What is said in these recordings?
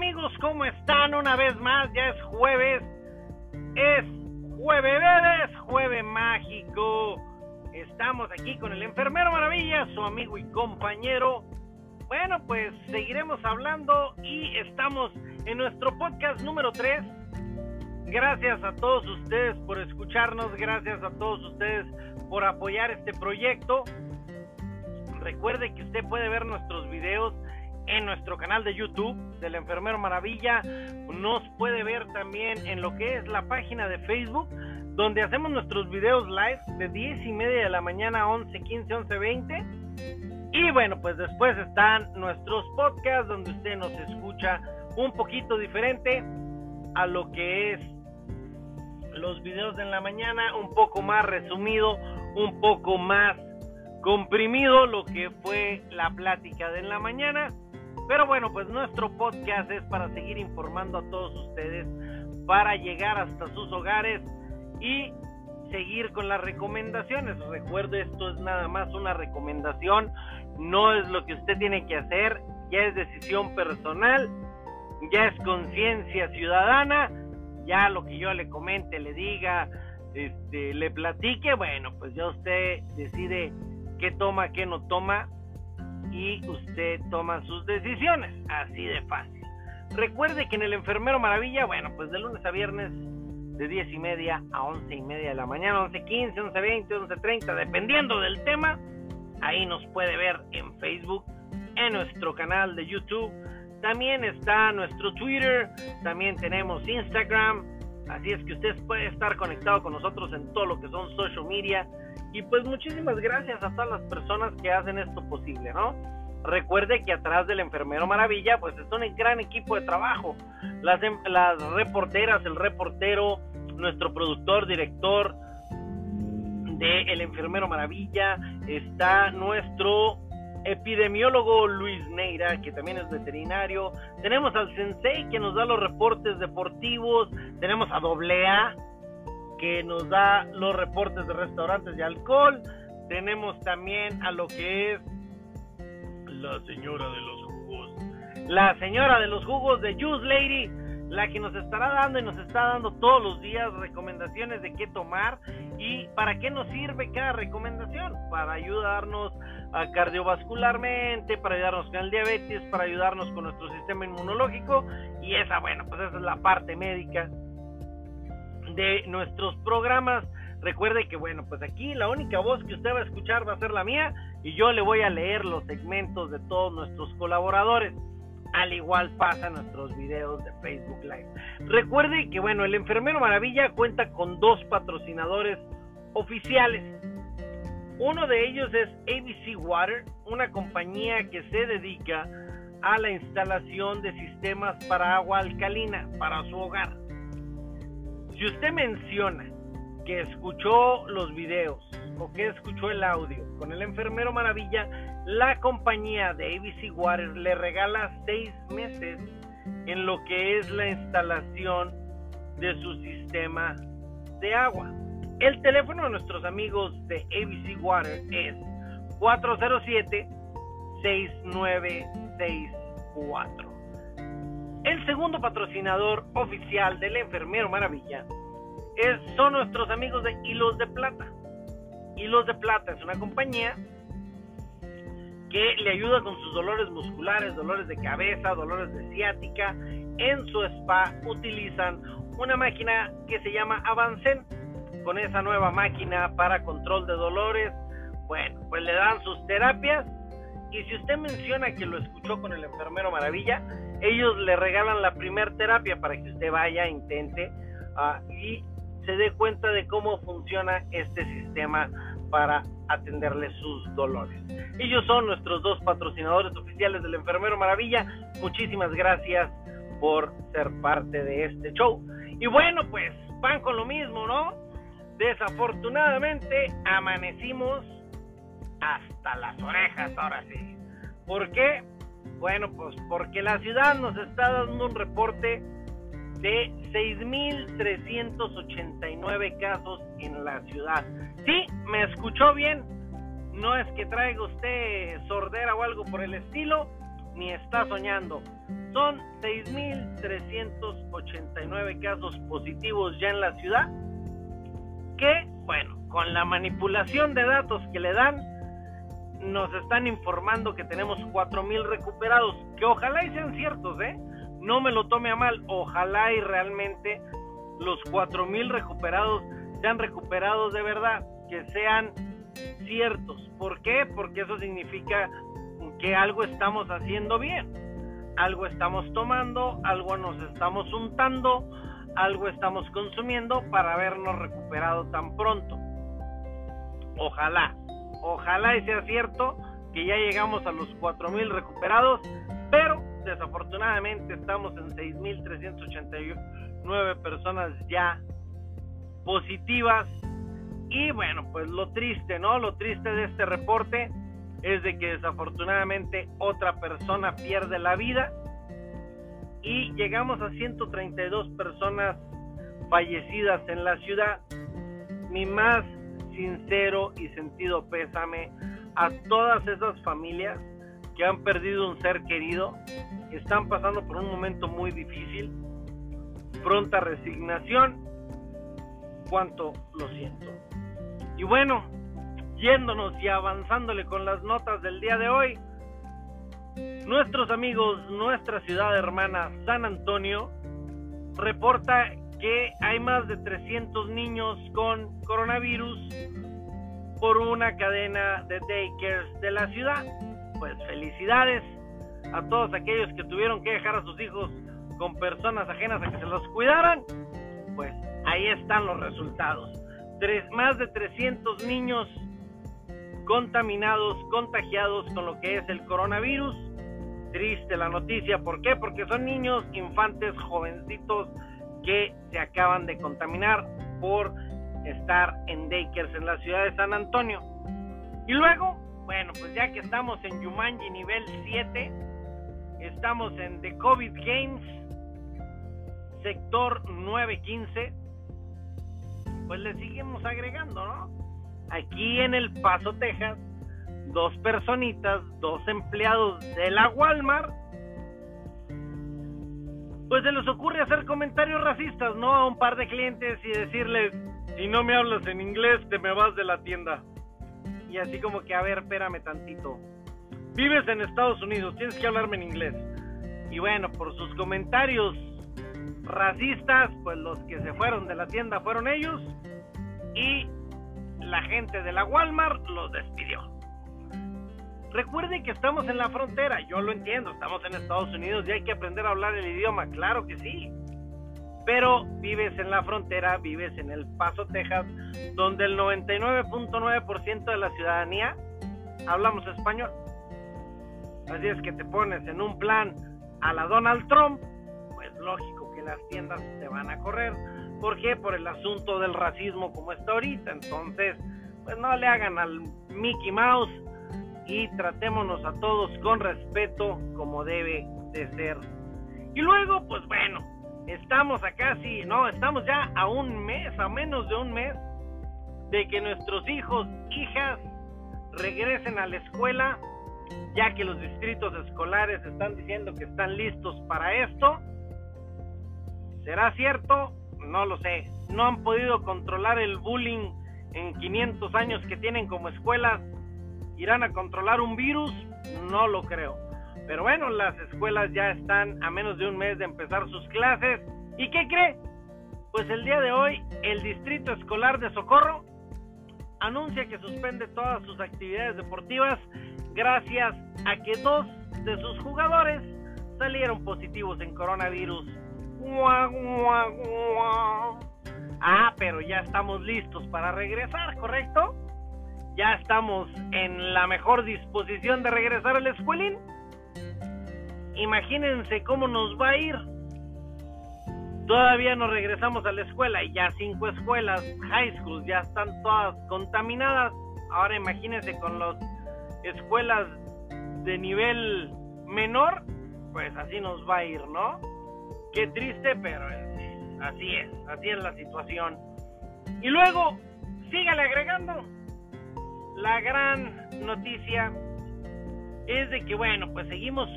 amigos? ¿Cómo están? Una vez más, ya es jueves. Es jueves, es jueves mágico. Estamos aquí con el enfermero Maravilla, su amigo y compañero. Bueno, pues seguiremos hablando y estamos en nuestro podcast número 3. Gracias a todos ustedes por escucharnos, gracias a todos ustedes por apoyar este proyecto. Recuerde que usted puede ver nuestros videos en nuestro canal de YouTube del Enfermero Maravilla. Nos puede ver también en lo que es la página de Facebook, donde hacemos nuestros videos live de 10 y media de la mañana a 11, 15, 11, 20. Y bueno, pues después están nuestros podcasts, donde usted nos escucha un poquito diferente a lo que es los videos de la mañana, un poco más resumido, un poco más comprimido lo que fue la plática de la mañana. Pero bueno, pues nuestro podcast es para seguir informando a todos ustedes, para llegar hasta sus hogares y seguir con las recomendaciones. Recuerde, esto es nada más una recomendación, no es lo que usted tiene que hacer, ya es decisión personal, ya es conciencia ciudadana, ya lo que yo le comente, le diga, este, le platique, bueno, pues ya usted decide qué toma, qué no toma y usted toma sus decisiones, así de fácil. Recuerde que en el Enfermero Maravilla, bueno, pues de lunes a viernes de 10 y media a 11 y media de la mañana, 11.15, 11.20, 11.30, dependiendo del tema, ahí nos puede ver en Facebook, en nuestro canal de YouTube, también está nuestro Twitter, también tenemos Instagram, así es que usted puede estar conectado con nosotros en todo lo que son social media y pues muchísimas gracias a todas las personas que hacen esto posible, ¿no? Recuerde que atrás del enfermero maravilla, pues es un gran equipo de trabajo. Las, em, las reporteras, el reportero, nuestro productor, director de El Enfermero Maravilla, está nuestro epidemiólogo Luis Neira, que también es veterinario. Tenemos al Sensei que nos da los reportes deportivos. Tenemos a Doble A que nos da los reportes de restaurantes de alcohol. Tenemos también a lo que es la señora de los jugos. La señora de los jugos de Juice Lady, la que nos estará dando y nos está dando todos los días recomendaciones de qué tomar y para qué nos sirve cada recomendación. Para ayudarnos cardiovascularmente, para ayudarnos con el diabetes, para ayudarnos con nuestro sistema inmunológico y esa, bueno, pues esa es la parte médica de nuestros programas. Recuerde que, bueno, pues aquí la única voz que usted va a escuchar va a ser la mía y yo le voy a leer los segmentos de todos nuestros colaboradores. Al igual pasa en nuestros videos de Facebook Live. Recuerde que, bueno, el Enfermero Maravilla cuenta con dos patrocinadores oficiales. Uno de ellos es ABC Water, una compañía que se dedica a la instalación de sistemas para agua alcalina para su hogar. Si usted menciona que escuchó los videos o que escuchó el audio con el enfermero maravilla, la compañía de ABC Water le regala seis meses en lo que es la instalación de su sistema de agua. El teléfono de nuestros amigos de ABC Water es 407-6964. El segundo patrocinador oficial del Enfermero Maravilla es, son nuestros amigos de Hilos de Plata. Hilos de Plata es una compañía que le ayuda con sus dolores musculares, dolores de cabeza, dolores de ciática. En su spa utilizan una máquina que se llama Avancen. Con esa nueva máquina para control de dolores, bueno, pues le dan sus terapias. Y si usted menciona que lo escuchó con el enfermero Maravilla, ellos le regalan la primer terapia para que usted vaya, intente uh, y se dé cuenta de cómo funciona este sistema para atenderle sus dolores. Ellos son nuestros dos patrocinadores oficiales del Enfermero Maravilla. Muchísimas gracias por ser parte de este show. Y bueno, pues van con lo mismo, ¿no? Desafortunadamente amanecimos hasta las orejas ahora sí. ¿Por qué? Bueno, pues porque la ciudad nos está dando un reporte de 6.389 casos en la ciudad. Sí, me escuchó bien. No es que traiga usted sordera o algo por el estilo, ni está soñando. Son 6.389 casos positivos ya en la ciudad. Que, bueno, con la manipulación de datos que le dan, nos están informando que tenemos 4.000 recuperados. Que ojalá y sean ciertos, ¿eh? No me lo tome a mal. Ojalá y realmente los 4.000 recuperados sean recuperados de verdad. Que sean ciertos. ¿Por qué? Porque eso significa que algo estamos haciendo bien, algo estamos tomando, algo nos estamos untando, algo estamos consumiendo para habernos recuperado tan pronto. Ojalá, ojalá y sea cierto que ya llegamos a los 4.000 recuperados, pero desafortunadamente estamos en 6.389 personas ya positivas. Y bueno, pues lo triste, ¿no? Lo triste de este reporte es de que desafortunadamente otra persona pierde la vida y llegamos a 132 personas fallecidas en la ciudad. Mi más sincero y sentido pésame a todas esas familias que han perdido un ser querido, están pasando por un momento muy difícil, pronta resignación, cuánto lo siento. Y bueno, yéndonos y avanzándole con las notas del día de hoy. Nuestros amigos, nuestra ciudad hermana San Antonio, reporta que hay más de 300 niños con coronavirus por una cadena de daycares de la ciudad. Pues felicidades a todos aquellos que tuvieron que dejar a sus hijos con personas ajenas a que se los cuidaran. Pues ahí están los resultados. Tres, más de 300 niños contaminados, contagiados con lo que es el coronavirus. Triste la noticia, ¿por qué? Porque son niños, infantes, jovencitos que se acaban de contaminar por estar en Dakers en la ciudad de San Antonio. Y luego, bueno, pues ya que estamos en Yumanji nivel 7, estamos en The COVID Games, sector 915, pues le seguimos agregando, ¿no? aquí en El Paso, Texas, dos personitas, dos empleados de la Walmart, pues se les ocurre hacer comentarios racistas, ¿no? A un par de clientes y decirles, si no me hablas en inglés, te me vas de la tienda. Y así como que, a ver, espérame tantito. Vives en Estados Unidos, tienes que hablarme en inglés. Y bueno, por sus comentarios racistas, pues los que se fueron de la tienda fueron ellos. Y la gente de la Walmart los despidió. Recuerde que estamos en la frontera, yo lo entiendo, estamos en Estados Unidos y hay que aprender a hablar el idioma, claro que sí. Pero vives en la frontera, vives en El Paso, Texas, donde el 99.9% de la ciudadanía hablamos español. Así es que te pones en un plan a la Donald Trump, pues lógico que las tiendas te van a correr ¿Por qué? Por el asunto del racismo como está ahorita. Entonces, pues no le hagan al Mickey Mouse y tratémonos a todos con respeto como debe de ser. Y luego, pues bueno, estamos a casi, no, estamos ya a un mes, a menos de un mes, de que nuestros hijos, hijas, regresen a la escuela, ya que los distritos escolares están diciendo que están listos para esto. ¿Será cierto? no lo sé. No han podido controlar el bullying en 500 años que tienen como escuelas. ¿Irán a controlar un virus? No lo creo. Pero bueno, las escuelas ya están a menos de un mes de empezar sus clases. ¿Y qué cree? Pues el día de hoy el Distrito Escolar de Socorro anuncia que suspende todas sus actividades deportivas gracias a que dos de sus jugadores salieron positivos en coronavirus. Ah, pero ya estamos listos para regresar, ¿correcto? Ya estamos en la mejor disposición de regresar al escuelín. Imagínense cómo nos va a ir. Todavía no regresamos a la escuela y ya cinco escuelas, high schools, ya están todas contaminadas. Ahora imagínense con las escuelas de nivel menor, pues así nos va a ir, ¿no? Qué triste, pero así es, así es la situación. Y luego, sígale agregando. La gran noticia es de que, bueno, pues seguimos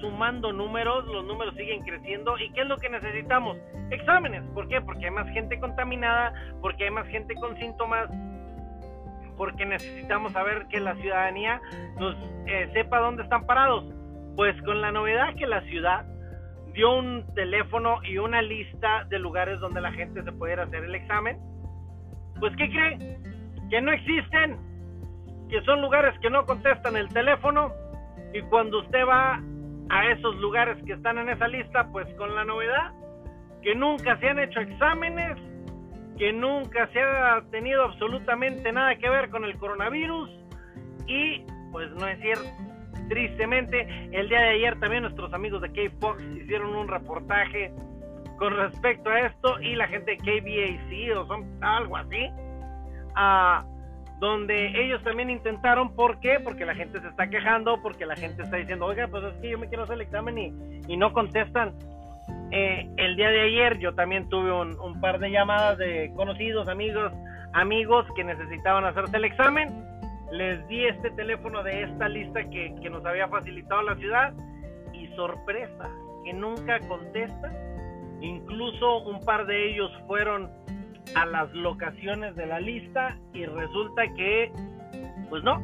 sumando números, los números siguen creciendo. ¿Y qué es lo que necesitamos? Exámenes. ¿Por qué? Porque hay más gente contaminada, porque hay más gente con síntomas, porque necesitamos saber que la ciudadanía nos eh, sepa dónde están parados. Pues con la novedad que la ciudad dio un teléfono y una lista de lugares donde la gente se pudiera hacer el examen, pues ¿qué cree? Que no existen, que son lugares que no contestan el teléfono y cuando usted va a esos lugares que están en esa lista, pues con la novedad que nunca se han hecho exámenes, que nunca se ha tenido absolutamente nada que ver con el coronavirus y pues no es cierto. Tristemente, el día de ayer también nuestros amigos de K-Fox hicieron un reportaje con respecto a esto y la gente de KBAC o son algo así. a donde ellos también intentaron, ¿por qué? Porque la gente se está quejando, porque la gente está diciendo, oiga, pues es que yo me quiero hacer el examen y, y no contestan. Eh, el día de ayer yo también tuve un, par de llamadas de conocidos, amigos, amigos que necesitaban hacerse el examen. Les di este teléfono de esta lista que, que nos había facilitado la ciudad y sorpresa, que nunca contestan. Incluso un par de ellos fueron a las locaciones de la lista y resulta que, pues no,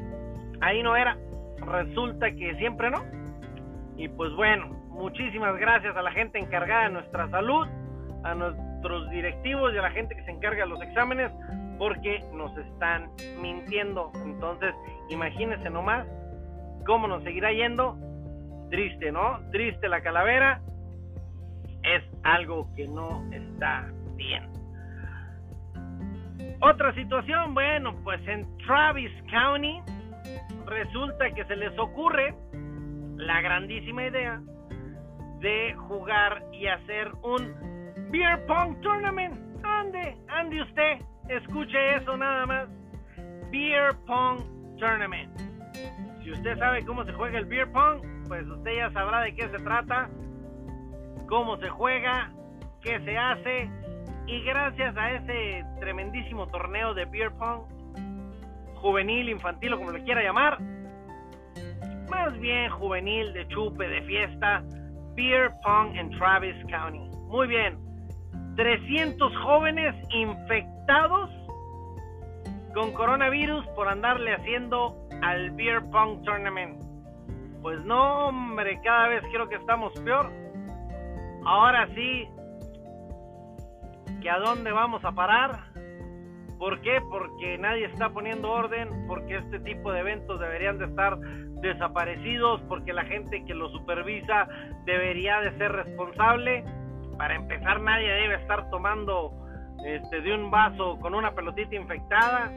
ahí no era. Resulta que siempre no. Y pues bueno, muchísimas gracias a la gente encargada de nuestra salud, a nuestros directivos y a la gente que se encarga de los exámenes, porque nos están mintiendo. Entonces, imagínense nomás cómo nos seguirá yendo. Triste, ¿no? Triste la calavera. Es algo que no está bien. Otra situación, bueno, pues en Travis County resulta que se les ocurre la grandísima idea de jugar y hacer un beer pong tournament. Ande, ande usted, escuche eso nada más. Beer pong tournament. Si usted sabe cómo se juega el beer pong, pues usted ya sabrá de qué se trata, cómo se juega, qué se hace y gracias a ese tremendísimo torneo de beer pong, juvenil, infantil o como le quiera llamar, más bien juvenil, de chupe, de fiesta, beer pong en Travis County. Muy bien, 300 jóvenes infectados con coronavirus por andarle haciendo al beer pong tournament. Pues no, hombre, cada vez creo que estamos peor. Ahora sí, a dónde vamos a parar. ¿Por qué? Porque nadie está poniendo orden, porque este tipo de eventos deberían de estar desaparecidos, porque la gente que lo supervisa debería de ser responsable. Para empezar, nadie debe estar tomando este, de un vaso con una pelotita infectada.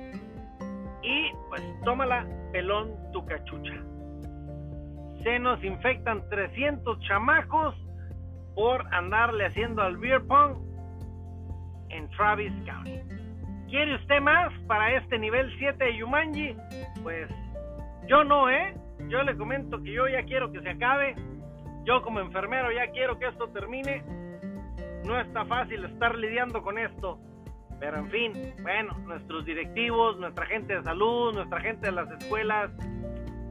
Y pues tómala, pelón, tu cachucha. Se nos infectan 300 chamacos por andarle haciendo al beer pong en Travis County. ¿Quiere usted más para este nivel 7 de Yumanji? Pues yo no, ¿eh? Yo le comento que yo ya quiero que se acabe. Yo como enfermero ya quiero que esto termine. No está fácil estar lidiando con esto. Pero en fin, bueno, nuestros directivos, nuestra gente de salud, nuestra gente de las escuelas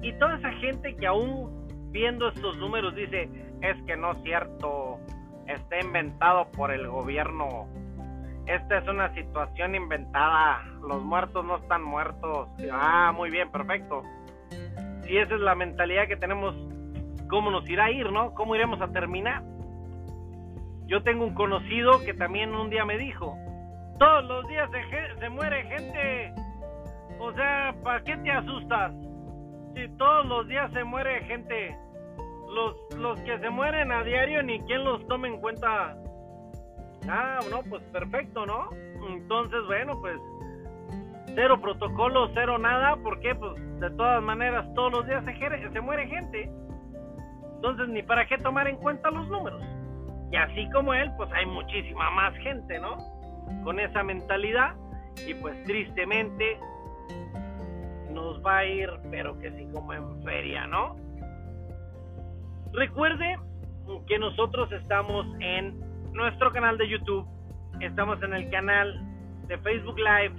y toda esa gente que aún viendo estos números dice, es que no es cierto, está inventado por el gobierno esta es una situación inventada, los muertos no están muertos. Ah, muy bien, perfecto. Si esa es la mentalidad que tenemos, ¿cómo nos irá a ir, no? ¿Cómo iremos a terminar? Yo tengo un conocido que también un día me dijo, todos los días se, muere gente. O sea, ¿para qué te asustas? Si todos los días se muere gente, los, los que se mueren a diario ni quien los tome en cuenta Ah, no, pues perfecto, ¿no? Entonces, bueno, pues cero protocolo, cero nada, ¿por qué? Pues de todas maneras todos los días se, se muere gente. Entonces, ni para qué tomar en cuenta los números. Y así como él, pues hay muchísima más gente, ¿no? Con esa mentalidad. Y pues tristemente nos va a ir, pero que sí como en feria, ¿no? Recuerde que nosotros estamos en nuestro canal de YouTube. Estamos en el canal de Facebook Live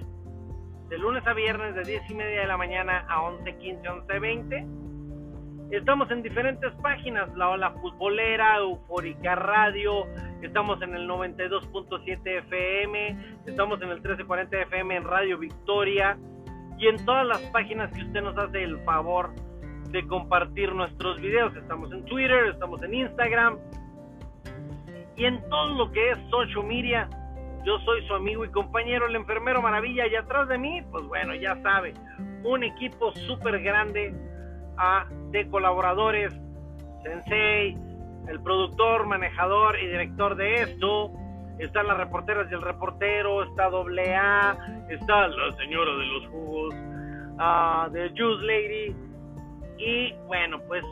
de lunes a viernes de 10 y media de la mañana a 11, 15, 11, 20. Estamos en diferentes páginas, la Ola Futbolera, Eufórica Radio, estamos en el 92.7 FM, estamos en el 1340 FM en Radio Victoria y en todas las páginas que usted nos hace el favor de compartir nuestros videos. Estamos en Twitter, estamos en Instagram y en todo lo que es social media. Yo soy su amigo y compañero, el enfermero Maravilla, y atrás de mí, pues bueno, ya sabe, un equipo súper grande ah, de colaboradores, Sensei, el productor, manejador y director de esto. Están las reporteras y el reportero, está Doble A, está la señora de los jugos, uh, de Juice Lady, y bueno, pues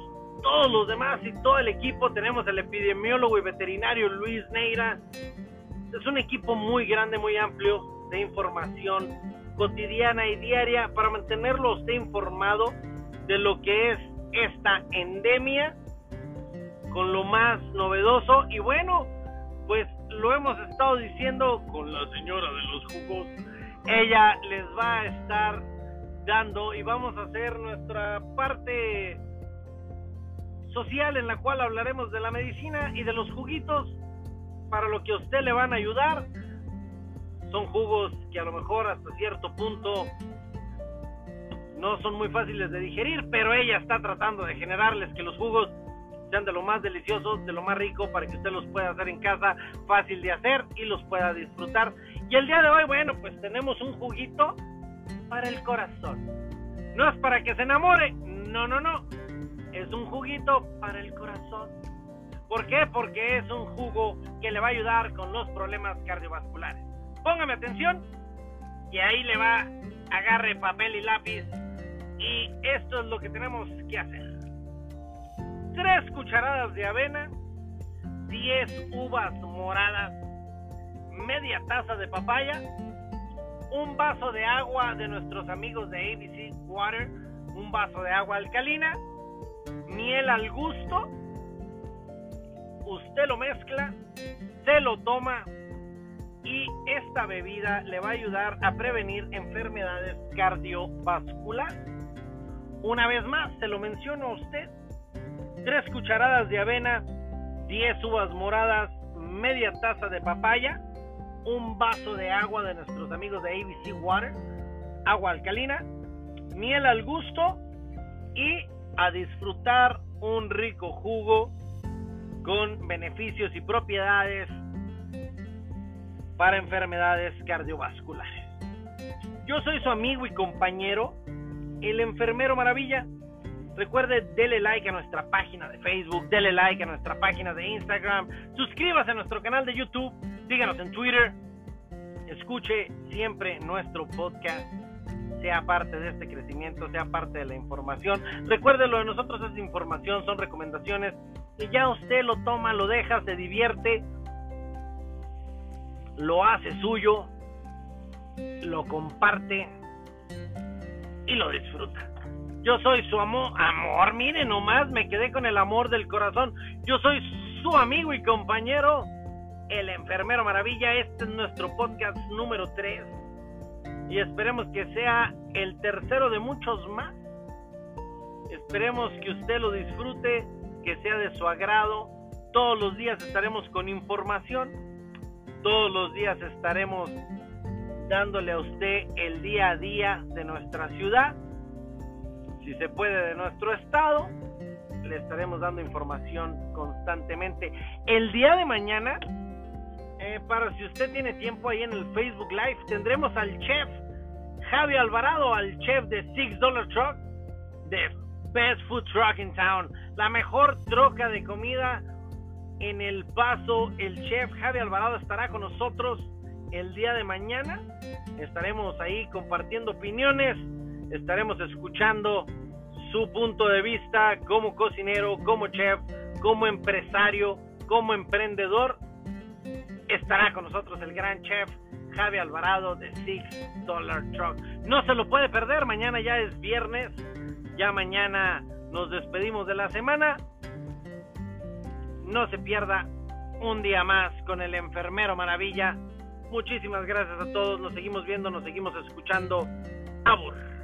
todos los demás y todo el equipo, tenemos el epidemiólogo y veterinario Luis Neira. Es un equipo muy grande, muy amplio de información cotidiana y diaria para mantenerlo usted informado de lo que es esta endemia con lo más novedoso y bueno, pues lo hemos estado diciendo con la señora de los jugos. Ella les va a estar dando y vamos a hacer nuestra parte social en la cual hablaremos de la medicina y de los juguitos para lo que a usted le van a ayudar. Son jugos que a lo mejor hasta cierto punto no son muy fáciles de digerir, pero ella está tratando de generarles que los jugos sean de lo más deliciosos, de lo más rico para que usted los pueda hacer en casa, fácil de hacer y los pueda disfrutar. Y el día de hoy, bueno, pues tenemos un juguito para el corazón. No es para que se enamore, no, no, no. Es un juguito para el corazón. ¿Por qué? Porque es un jugo que le va a ayudar con los problemas cardiovasculares. Póngame atención y ahí le va, agarre papel y lápiz y esto es lo que tenemos que hacer. Tres cucharadas de avena, 10 uvas moradas, media taza de papaya, un vaso de agua de nuestros amigos de ABC Water, un vaso de agua alcalina, miel al gusto, usted lo mezcla, se lo toma y esta bebida le va a ayudar a prevenir enfermedades cardiovasculares. Una vez más, se lo menciono a usted, tres cucharadas de avena, 10 uvas moradas, media taza de papaya, un vaso de agua de nuestros amigos de ABC Water, agua alcalina, miel al gusto y a disfrutar un rico jugo con beneficios y propiedades para enfermedades cardiovasculares. Yo soy su amigo y compañero, el enfermero maravilla. Recuerde, dele like a nuestra página de Facebook, dele like a nuestra página de Instagram, suscríbase a nuestro canal de YouTube síganos en Twitter, escuche siempre nuestro podcast, sea parte de este crecimiento, sea parte de la información. Recuerde lo de nosotros es información, son recomendaciones y ya usted lo toma, lo deja, se divierte, lo hace suyo, lo comparte y lo disfruta. Yo soy su amor, amor, mire nomás, me quedé con el amor del corazón. Yo soy su amigo y compañero el Enfermero Maravilla. Este es nuestro podcast número 3 y esperemos que sea el tercero de muchos más. Esperemos que usted lo disfrute, que sea de su agrado. Todos los días estaremos con información. Todos los días estaremos dándole a usted el día a día de nuestra ciudad. Si se puede de nuestro estado, le estaremos dando información constantemente. El día de mañana eh, para si usted tiene tiempo ahí en el Facebook Live, tendremos al chef Javi Alvarado, al chef de Six Dollar Truck, de Best Food Truck in Town, la mejor troca de comida en El Paso. El chef Javi Alvarado estará con nosotros el día de mañana. Estaremos ahí compartiendo opiniones, estaremos escuchando su punto de vista como cocinero, como chef, como empresario, como emprendedor estará con nosotros el gran chef Javi Alvarado de Six Dollar Truck. No se lo puede perder, mañana ya es viernes, ya mañana nos despedimos de la semana. No se pierda un día más con el enfermero maravilla. Muchísimas gracias a todos, nos seguimos viendo, nos seguimos escuchando. Abur.